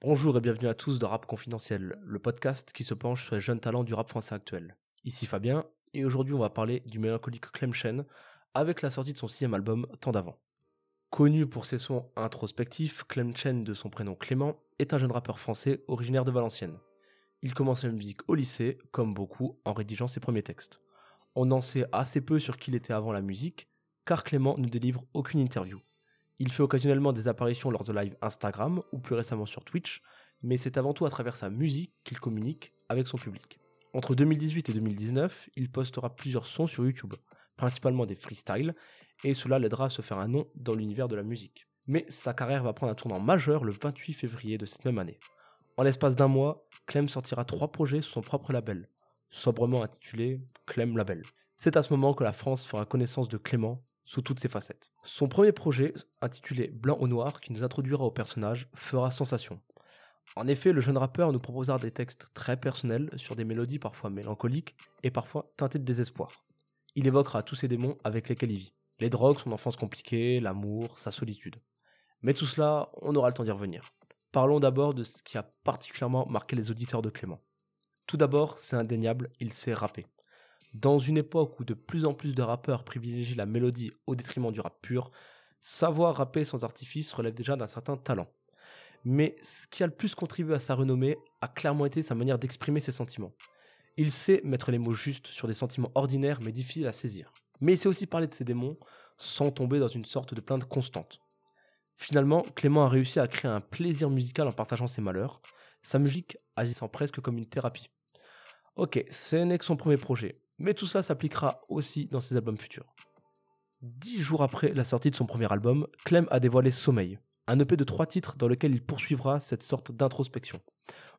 Bonjour et bienvenue à tous dans Rap Confidentiel, le podcast qui se penche sur les jeunes talents du rap français actuel. Ici Fabien, et aujourd'hui on va parler du mélancolique Clem Chen avec la sortie de son sixième album, Tant d'avant. Connu pour ses sons introspectifs, Clem Chen, de son prénom Clément, est un jeune rappeur français originaire de Valenciennes. Il commence la musique au lycée, comme beaucoup, en rédigeant ses premiers textes. On en sait assez peu sur qui il était avant la musique, car Clément ne délivre aucune interview. Il fait occasionnellement des apparitions lors de live Instagram ou plus récemment sur Twitch, mais c'est avant tout à travers sa musique qu'il communique avec son public. Entre 2018 et 2019, il postera plusieurs sons sur YouTube, principalement des freestyles, et cela l'aidera à se faire un nom dans l'univers de la musique. Mais sa carrière va prendre un tournant majeur le 28 février de cette même année. En l'espace d'un mois, Clem sortira trois projets sous son propre label, sobrement intitulé Clem Label. C'est à ce moment que la France fera connaissance de Clément sous toutes ses facettes. Son premier projet, intitulé Blanc au Noir, qui nous introduira au personnage, fera sensation. En effet, le jeune rappeur nous proposera des textes très personnels sur des mélodies parfois mélancoliques et parfois teintées de désespoir. Il évoquera tous ces démons avec lesquels il vit. Les drogues, son enfance compliquée, l'amour, sa solitude. Mais tout cela, on aura le temps d'y revenir. Parlons d'abord de ce qui a particulièrement marqué les auditeurs de Clément. Tout d'abord, c'est indéniable, il sait rapper. Dans une époque où de plus en plus de rappeurs privilégient la mélodie au détriment du rap pur, savoir rapper sans artifice relève déjà d'un certain talent. Mais ce qui a le plus contribué à sa renommée a clairement été sa manière d'exprimer ses sentiments. Il sait mettre les mots justes sur des sentiments ordinaires mais difficiles à saisir. Mais il sait aussi parler de ses démons sans tomber dans une sorte de plainte constante. Finalement, Clément a réussi à créer un plaisir musical en partageant ses malheurs, sa musique agissant presque comme une thérapie. Ok, ce n'est que son premier projet, mais tout cela s'appliquera aussi dans ses albums futurs. Dix jours après la sortie de son premier album, Clem a dévoilé Sommeil, un EP de trois titres dans lequel il poursuivra cette sorte d'introspection.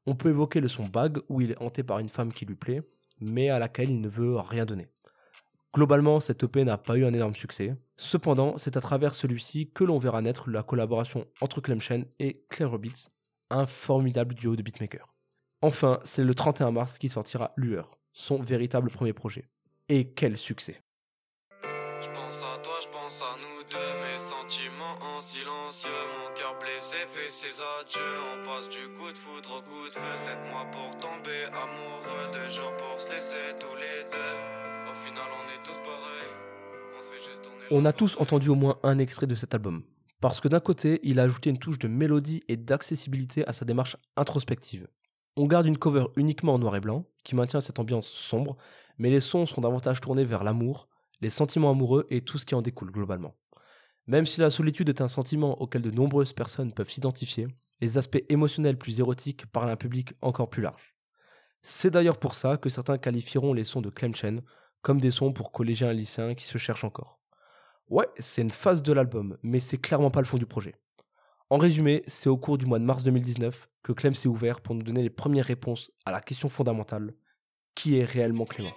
On peut évoquer le son Bag où il est hanté par une femme qui lui plaît, mais à laquelle il ne veut rien donner. Globalement, cet EP n'a pas eu un énorme succès. Cependant, c'est à travers celui-ci que l'on verra naître la collaboration entre Clem Chen et Claire Beats, un formidable duo de beatmakers. Enfin, c'est le 31 mars qui sortira Lueur, son véritable premier projet. Et quel succès Je pense à toi, je pense à nous deux, mes sentiments en silencieux, mon cœur blessé fait ses adieux, on passe du coup de foudre au coup de feu, sept mois pour tomber amoureux, deux jours pour se laisser tous les deux. Au final, on est tous pareils, on se fait juste tourner. On la a tous entendu au moins un extrait de cet album. Parce que d'un côté, il a ajouté une touche de mélodie et d'accessibilité à sa démarche introspective. On garde une cover uniquement en noir et blanc, qui maintient cette ambiance sombre, mais les sons seront davantage tournés vers l'amour, les sentiments amoureux et tout ce qui en découle globalement. Même si la solitude est un sentiment auquel de nombreuses personnes peuvent s'identifier, les aspects émotionnels plus érotiques parlent à un public encore plus large. C'est d'ailleurs pour ça que certains qualifieront les sons de Clem Chen comme des sons pour collégiens et lycéens qui se cherchent encore. Ouais, c'est une phase de l'album, mais c'est clairement pas le fond du projet. En résumé, c'est au cours du mois de mars 2019 que Clem s'est ouvert pour nous donner les premières réponses à la question fondamentale. Qui est réellement Clément?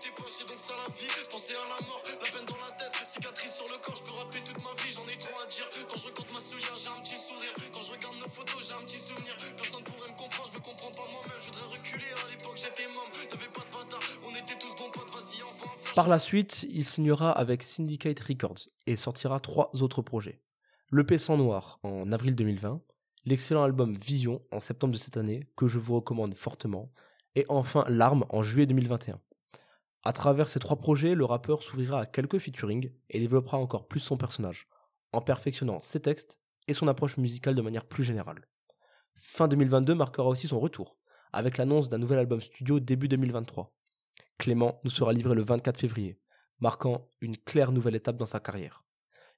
Par la suite, il signera avec Syndicate Records et sortira trois autres projets. L'EP Sang Noir en avril 2020, l'excellent album Vision en septembre de cette année, que je vous recommande fortement, et enfin Larme en juillet 2021. À travers ces trois projets, le rappeur s'ouvrira à quelques featuring et développera encore plus son personnage, en perfectionnant ses textes et son approche musicale de manière plus générale. Fin 2022 marquera aussi son retour, avec l'annonce d'un nouvel album studio début 2023. Clément nous sera livré le 24 février, marquant une claire nouvelle étape dans sa carrière.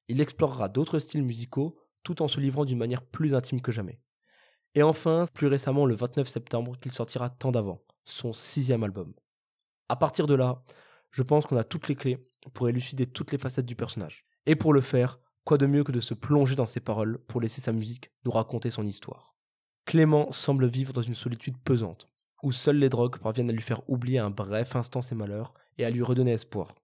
Il explorera d'autres styles musicaux tout en se livrant d'une manière plus intime que jamais. Et enfin, plus récemment le 29 septembre, qu'il sortira Tant d'avant, son sixième album. À partir de là, je pense qu'on a toutes les clés pour élucider toutes les facettes du personnage. Et pour le faire, quoi de mieux que de se plonger dans ses paroles pour laisser sa musique nous raconter son histoire. Clément semble vivre dans une solitude pesante, où seules les drogues parviennent à lui faire oublier un bref instant ses malheurs et à lui redonner espoir.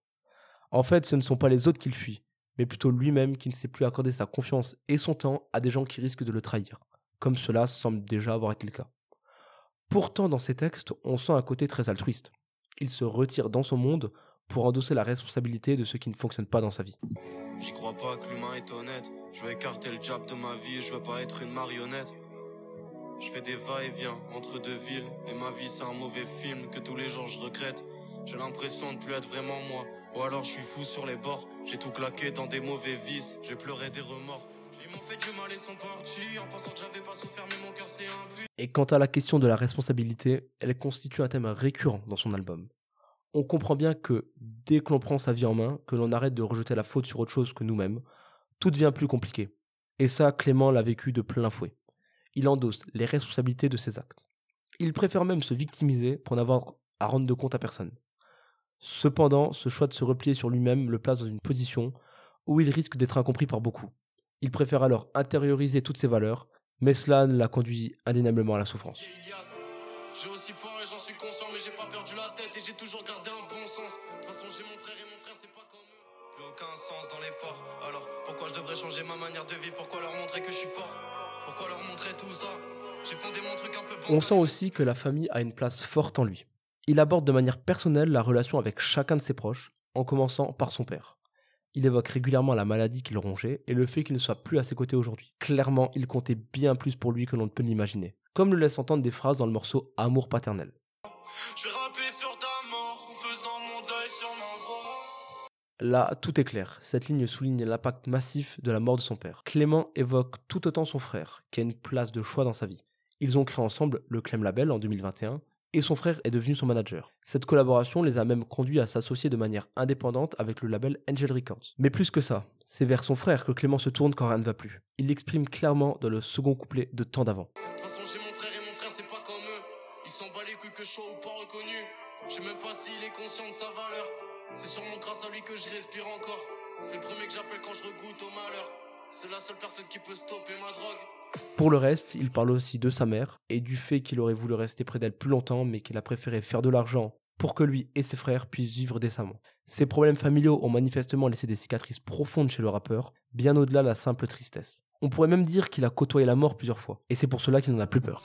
En fait, ce ne sont pas les autres qu'il fuit, mais plutôt lui-même qui ne sait plus accorder sa confiance et son temps à des gens qui risquent de le trahir, comme cela semble déjà avoir été le cas. Pourtant, dans ses textes, on sent un côté très altruiste. Il se retire dans son monde pour endosser la responsabilité de ce qui ne fonctionne pas dans sa vie. J'y crois pas que l'humain est honnête. Je veux écarter le diable de ma vie, je veux pas être une marionnette. Je fais des va-et-vient entre deux villes et ma vie c'est un mauvais film que tous les jours je regrette. J'ai l'impression de plus être vraiment moi. Ou alors je suis fou sur les bords. J'ai tout claqué dans des mauvais vices. J'ai pleuré des remords. Du et Et quant à la question de la responsabilité, elle constitue un thème récurrent dans son album. On comprend bien que dès que l'on prend sa vie en main, que l'on arrête de rejeter la faute sur autre chose que nous-mêmes, tout devient plus compliqué. Et ça, Clément l'a vécu de plein fouet. Il endosse les responsabilités de ses actes. Il préfère même se victimiser pour n'avoir à rendre de compte à personne. Cependant, ce choix de se replier sur lui-même le place dans une position où il risque d'être incompris par beaucoup. Il préfère alors intérioriser toutes ses valeurs, mais cela l'a conduit indéniablement à la souffrance. Plus aucun sens dans l'effort. Alors, pourquoi je devrais changer ma manière de vivre? Pourquoi leur montrer que je suis fort? Pourquoi leur montrer tout ça? J'ai fondé mon truc un peu On sent aussi que la famille a une place forte en lui. Il aborde de manière personnelle la relation avec chacun de ses proches, en commençant par son père. Il évoque régulièrement la maladie qui le rongeait et le fait qu'il ne soit plus à ses côtés aujourd'hui. Clairement, il comptait bien plus pour lui que l'on ne peut l'imaginer, comme le laisse entendre des phrases dans le morceau Amour paternel. Là, tout est clair. Cette ligne souligne l'impact massif de la mort de son père. Clément évoque tout autant son frère, qui a une place de choix dans sa vie. Ils ont créé ensemble le Clem Label en 2021 et son frère est devenu son manager. Cette collaboration les a même conduits à s'associer de manière indépendante avec le label Angel Records. Mais plus que ça, c'est vers son frère que Clément se tourne quand rien ne va plus. Il l'exprime clairement dans le second couplet de Temps d'avant. J'ai même pas s'il est conscient de sa valeur. C'est sûrement grâce à lui que je respire encore. C'est le premier que j'appelle quand je regoute au malheur. C'est la seule personne qui peut stopper ma drogue. Pour le reste, il parle aussi de sa mère et du fait qu'il aurait voulu rester près d'elle plus longtemps mais qu'il a préféré faire de l'argent pour que lui et ses frères puissent vivre décemment. Ses problèmes familiaux ont manifestement laissé des cicatrices profondes chez le rappeur, bien au-delà de la simple tristesse. On pourrait même dire qu'il a côtoyé la mort plusieurs fois, et c'est pour cela qu'il n'en a plus peur.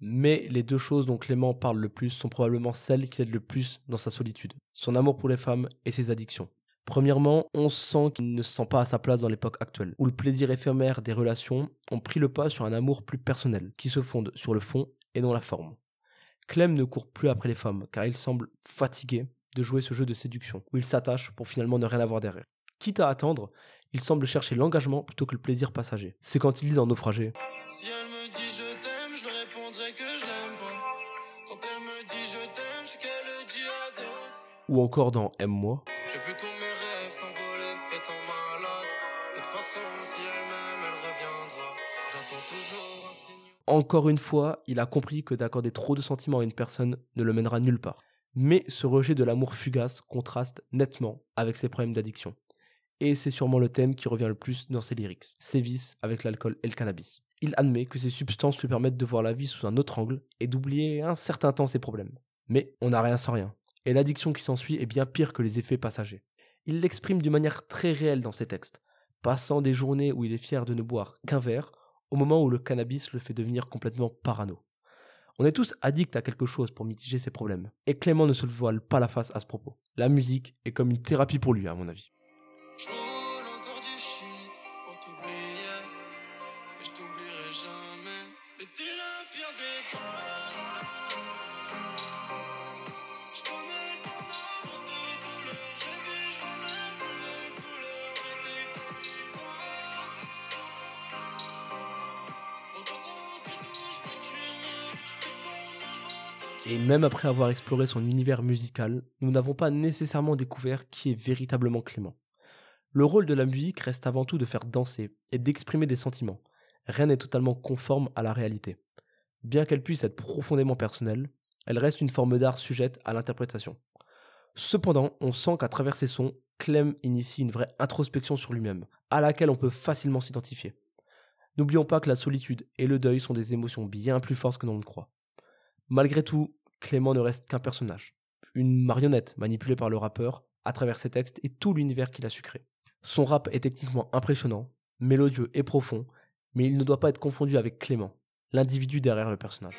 Mais les deux choses dont Clément parle le plus sont probablement celles qui l'aident le plus dans sa solitude. Son amour pour les femmes et ses addictions. Premièrement, on sent qu'il ne se sent pas à sa place dans l'époque actuelle, où le plaisir éphémère des relations ont pris le pas sur un amour plus personnel, qui se fonde sur le fond et non la forme. Clem ne court plus après les femmes, car il semble fatigué de jouer ce jeu de séduction, où il s'attache pour finalement ne rien avoir derrière. Quitte à attendre, il semble chercher l'engagement plutôt que le plaisir passager. C'est quand il dit dans Naufragé Si elle me dit je t'aime, je répondrai que je l'aime pas. Quand elle me dit je t'aime, c'est qu'elle le dit à d'autres. ou encore dans Aime-moi. J'ai vu tous mes rêves s'envoler étant malade. Et de toute façon, si elle m'aime, elle reviendra. J'attends toujours un signe. Encore une fois, il a compris que d'accorder trop de sentiments à une personne ne le mènera nulle part. Mais ce rejet de l'amour fugace contraste nettement avec ses problèmes d'addiction. Et c'est sûrement le thème qui revient le plus dans ses lyrics, ses vices avec l'alcool et le cannabis. Il admet que ces substances lui permettent de voir la vie sous un autre angle et d'oublier un certain temps ses problèmes. Mais on n'a rien sans rien. Et l'addiction qui s'ensuit est bien pire que les effets passagers. Il l'exprime d'une manière très réelle dans ses textes, passant des journées où il est fier de ne boire qu'un verre, au moment où le cannabis le fait devenir complètement parano. On est tous addicts à quelque chose pour mitiger ses problèmes. Et Clément ne se voile pas la face à ce propos. La musique est comme une thérapie pour lui, à mon avis. Et même après avoir exploré son univers musical, nous n'avons pas nécessairement découvert qui est véritablement Clément. Le rôle de la musique reste avant tout de faire danser et d'exprimer des sentiments. Rien n'est totalement conforme à la réalité. Bien qu'elle puisse être profondément personnelle, elle reste une forme d'art sujette à l'interprétation. Cependant, on sent qu'à travers ses sons, Clem initie une vraie introspection sur lui-même, à laquelle on peut facilement s'identifier. N'oublions pas que la solitude et le deuil sont des émotions bien plus fortes que l'on ne croit. Malgré tout, Clément ne reste qu'un personnage, une marionnette manipulée par le rappeur à travers ses textes et tout l'univers qu'il a sucré. Son rap est techniquement impressionnant, mélodieux et profond, mais il ne doit pas être confondu avec Clément, l'individu derrière le personnage.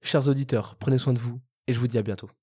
Chers auditeurs, prenez soin de vous et je vous dis à bientôt.